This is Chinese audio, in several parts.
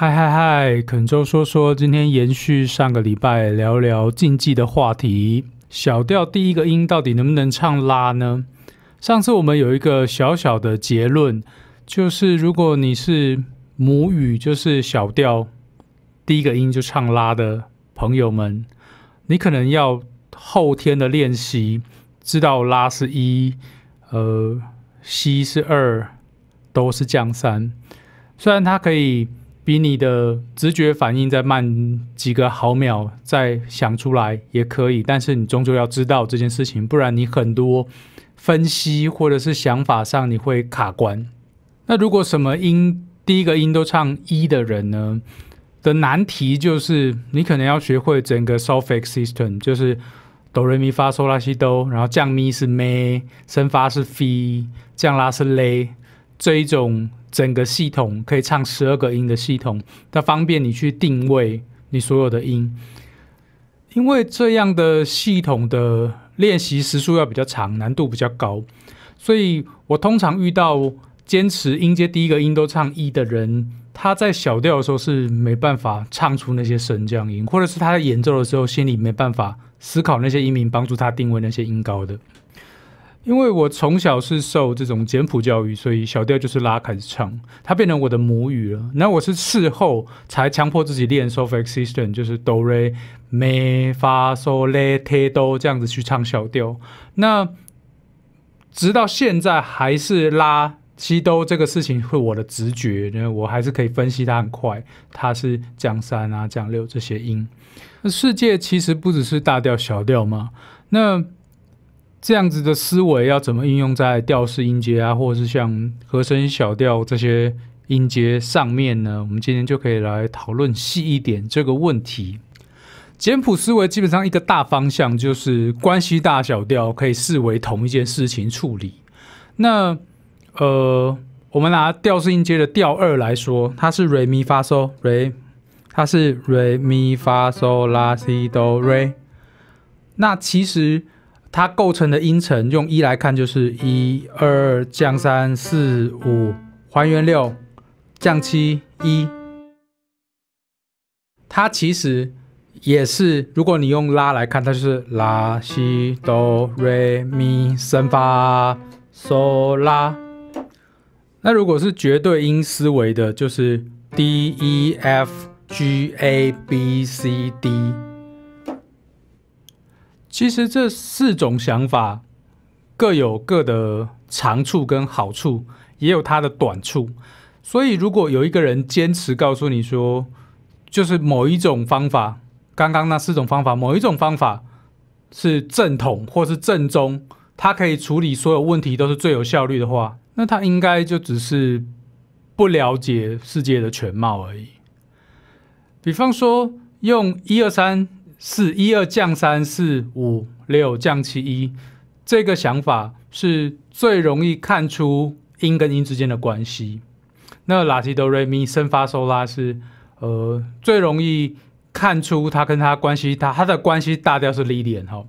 嗨嗨嗨，肯州说说，今天延续上个礼拜聊聊竞技的话题。小调第一个音到底能不能唱拉呢？上次我们有一个小小的结论，就是如果你是母语就是小调第一个音就唱拉的朋友们，你可能要后天的练习，知道拉是一，呃，西是二，都是降三。虽然它可以。比你的直觉反应再慢几个毫秒再想出来也可以，但是你终究要知道这件事情，不然你很多分析或者是想法上你会卡关。那如果什么音第一个音都唱一的人呢？的难题就是你可能要学会整个 solfege system，就是哆来咪发嗦拉西哆，然后降咪是咪，升发是 f，降拉是 l，这一种。整个系统可以唱十二个音的系统，它方便你去定位你所有的音。因为这样的系统的练习时数要比较长，难度比较高，所以我通常遇到坚持音阶第一个音都唱一的人，他在小调的时候是没办法唱出那些升降音，或者是他在演奏的时候心里没办法思考那些音名，帮助他定位那些音高的。因为我从小是受这种简谱教育，所以小调就是拉开始唱，它变成我的母语了。那我是事后才强迫自己练 solfege system，就是哆来咪发嗦来贴哆这样子去唱小调。那直到现在还是拉西哆这个事情，是我的直觉，因为我还是可以分析它很快，它是降三啊、降六这些音。那世界其实不只是大调、小调嘛，那。这样子的思维要怎么应用在调式音阶啊，或者是像和声小调这些音阶上面呢？我们今天就可以来讨论细一点这个问题。简谱思维基本上一个大方向就是关系大小调可以视为同一件事情处理。那呃，我们拿调式音阶的调二来说，它是 re mi fa so re，它是 re mi fa so la si do re。那其实。它构成的音程用一来看就是一二降三四五还原六降七一，它其实也是，如果你用拉来看，它就是拉西哆瑞咪升发嗦拉。那如果是绝对音思维的，就是 D E F G A B C D。其实这四种想法各有各的长处跟好处，也有它的短处。所以，如果有一个人坚持告诉你说，就是某一种方法，刚刚那四种方法，某一种方法是正统或是正宗，它可以处理所有问题，都是最有效率的话，那他应该就只是不了解世界的全貌而已。比方说，用一二三。四一二降三四五六降七一，这个想法是最容易看出音跟音之间的关系。那拉提哆瑞咪升发嗦拉是呃最容易看出它跟它关系，它它的关系大调是 l 点哈，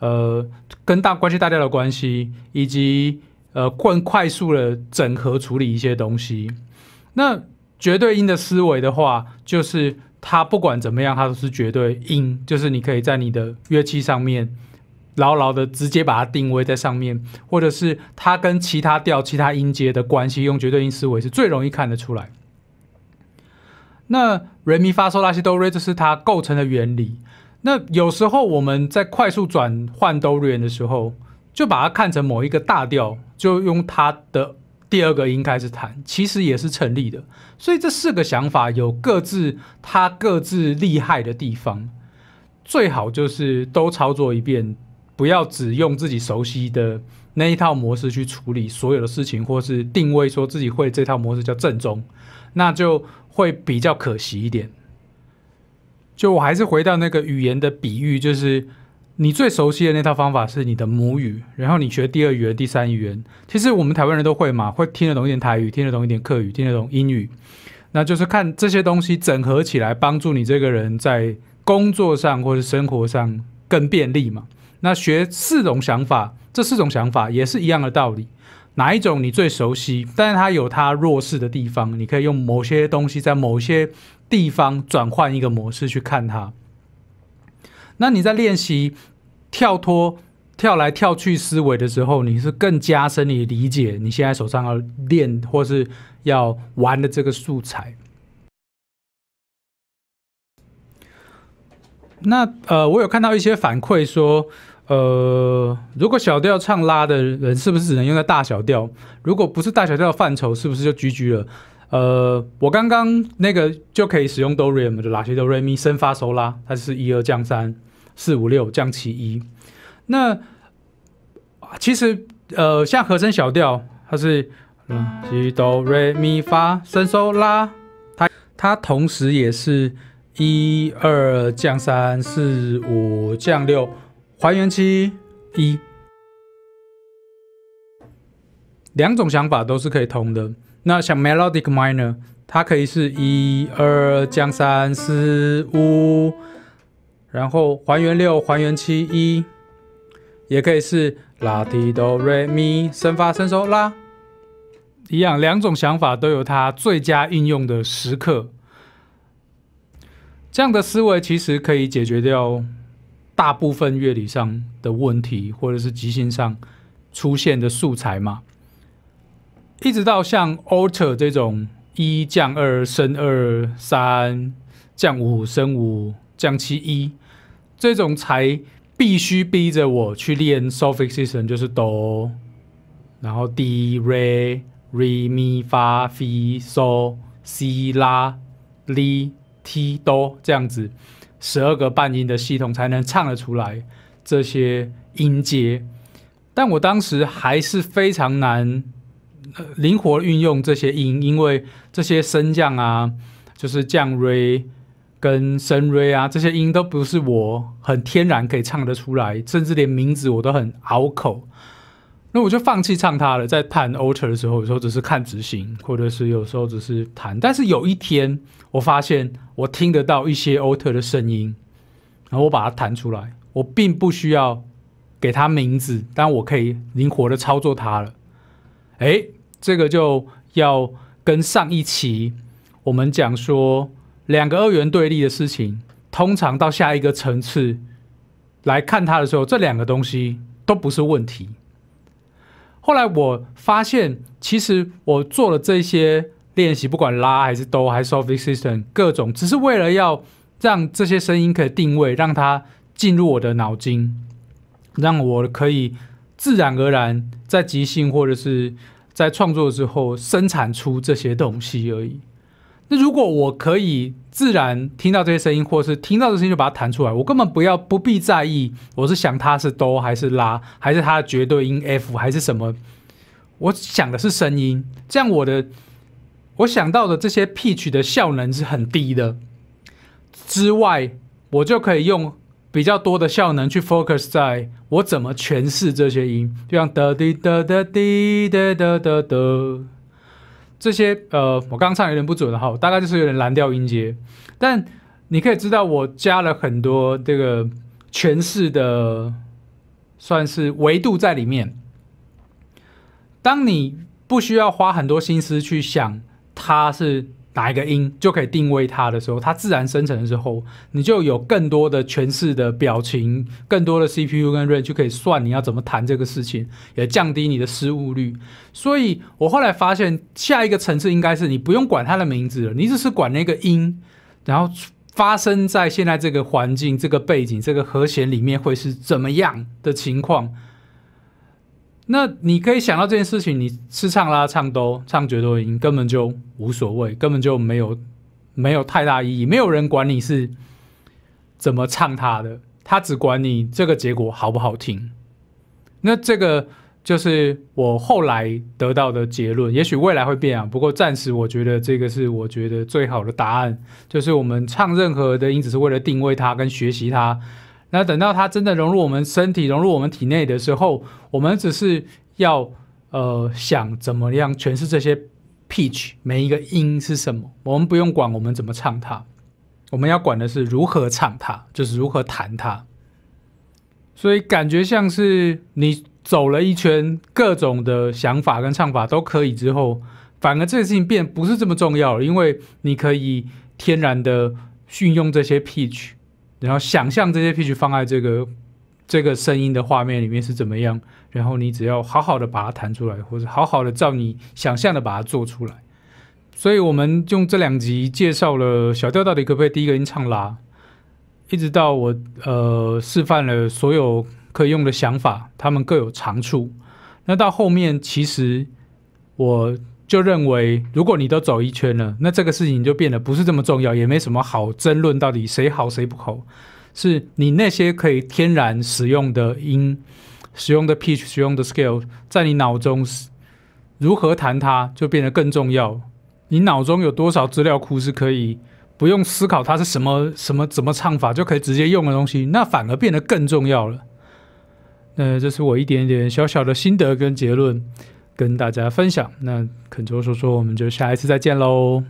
呃跟大关系大调的关系，以及呃更快速的整合处理一些东西。那绝对音的思维的话，就是。它不管怎么样，它都是绝对音，就是你可以在你的乐器上面牢牢的直接把它定位在上面，或者是它跟其他调、其他音阶的关系，用绝对音思维是最容易看得出来。那 re mi fa So、La si do re 这是它构成的原理。那有时候我们在快速转换 do re 的时候，就把它看成某一个大调，就用它的。第二个应该是谈，其实也是成立的。所以这四个想法有各自它各自厉害的地方。最好就是都操作一遍，不要只用自己熟悉的那一套模式去处理所有的事情，或是定位说自己会这套模式叫正宗，那就会比较可惜一点。就我还是回到那个语言的比喻，就是。你最熟悉的那套方法是你的母语，然后你学第二语言、第三语言。其实我们台湾人都会嘛，会听得懂一点台语，听得懂一点客语，听得懂英语。那就是看这些东西整合起来，帮助你这个人在工作上或者生活上更便利嘛。那学四种想法，这四种想法也是一样的道理。哪一种你最熟悉，但是它有它弱势的地方，你可以用某些东西在某些地方转换一个模式去看它。那你在练习跳脱、跳来跳去思维的时候，你是更加深你理解你现在手上要练或是要玩的这个素材。那呃，我有看到一些反馈说。呃，如果小调唱拉的人是不是只能用在大小调？如果不是大小调范畴，是不是就 GG 了？呃，我刚刚那个就可以使用哆瑞咪，就拉西哆瑞咪升发收拉，它是一二降三四五六降七一。那其实呃，像和声小调，它是西哆瑞咪发升收拉，它它同时也是一二降三四五降六。还原期一，两种想法都是可以通的。那像 melodic minor，它可以是一二降三四五，然后还原六还原七一，也可以是拉提哆瑞咪升发升收拉，一样。两种想法都有它最佳应用的时刻。这样的思维其实可以解决掉。大部分乐理上的问题，或者是即兴上出现的素材嘛，一直到像 alter 这种一降二升二三降五升五降七一这种，才必须逼着我去练 suffixation，就是哆，然后 d re re mi fa fi so si la li ti do 这样子。十二个半音的系统才能唱得出来这些音阶，但我当时还是非常难灵活运用这些音，因为这些升降啊，就是降 re 跟升 re 啊，这些音都不是我很天然可以唱得出来，甚至连名字我都很拗口。那我就放弃唱它了。在弹 alter 的时候，有时候只是看执行，或者是有时候只是弹。但是有一天，我发现我听得到一些 alter 的声音，然后我把它弹出来。我并不需要给它名字，但我可以灵活的操作它了。哎，这个就要跟上一期我们讲说两个二元对立的事情，通常到下一个层次来看它的时候，这两个东西都不是问题。后来我发现，其实我做了这些练习，不管拉还是哆还是 s o f t system 各种，只是为了要让这些声音可以定位，让它进入我的脑筋，让我可以自然而然在即兴或者是在创作之后生产出这些东西而已。那如果我可以自然听到这些声音，或是听到的声音就把它弹出来，我根本不要不必在意，我是想它是哆还是拉，还是它的绝对音 F 还是什么？我想的是声音，这样我的我想到的这些 pitch 的效能是很低的。之外，我就可以用比较多的效能去 focus 在我怎么诠释这些音，就像哒滴哒哒滴哒哒哒哒。这些呃，我刚唱有点不准哈，大概就是有点蓝调音阶，但你可以知道我加了很多这个诠释的，算是维度在里面。当你不需要花很多心思去想它是。哪一个音就可以定位它的时候，它自然生成的时候，你就有更多的诠释的表情，更多的 CPU 跟 RAM 就可以算你要怎么弹这个事情，也降低你的失误率。所以我后来发现，下一个层次应该是你不用管它的名字了，你只是管那个音，然后发生在现在这个环境、这个背景、这个和弦里面会是怎么样的情况。那你可以想到这件事情，你是唱啦、唱都、唱绝对音，根本就无所谓，根本就没有没有太大意义。没有人管你是怎么唱它的，他只管你这个结果好不好听。那这个就是我后来得到的结论。也许未来会变啊，不过暂时我觉得这个是我觉得最好的答案，就是我们唱任何的音，只是为了定位它跟学习它。那等到它真的融入我们身体、融入我们体内的时候，我们只是要呃想怎么样诠释这些 pitch 每一个音是什么，我们不用管我们怎么唱它，我们要管的是如何唱它，就是如何弹它。所以感觉像是你走了一圈，各种的想法跟唱法都可以之后，反而这个事情变不是这么重要了，因为你可以天然的运用这些 pitch，然后想象这些 pitch 放在这个这个声音的画面里面是怎么样，然后你只要好好的把它弹出来，或者好好的照你想象的把它做出来。所以我们用这两集介绍了小调到底可不可以第一个音唱拉，一直到我呃示范了所有。可以用的想法，他们各有长处。那到后面，其实我就认为，如果你都走一圈了，那这个事情就变得不是这么重要，也没什么好争论到底谁好谁不好。是你那些可以天然使用的音、使用的 pitch、使用的 scale，在你脑中如何弹它，就变得更重要。你脑中有多少资料库是可以不用思考它是什么、什么、怎么唱法就可以直接用的东西，那反而变得更重要了。那这是我一点点小小的心得跟结论，跟大家分享。那恳求说说，我们就下一次再见喽。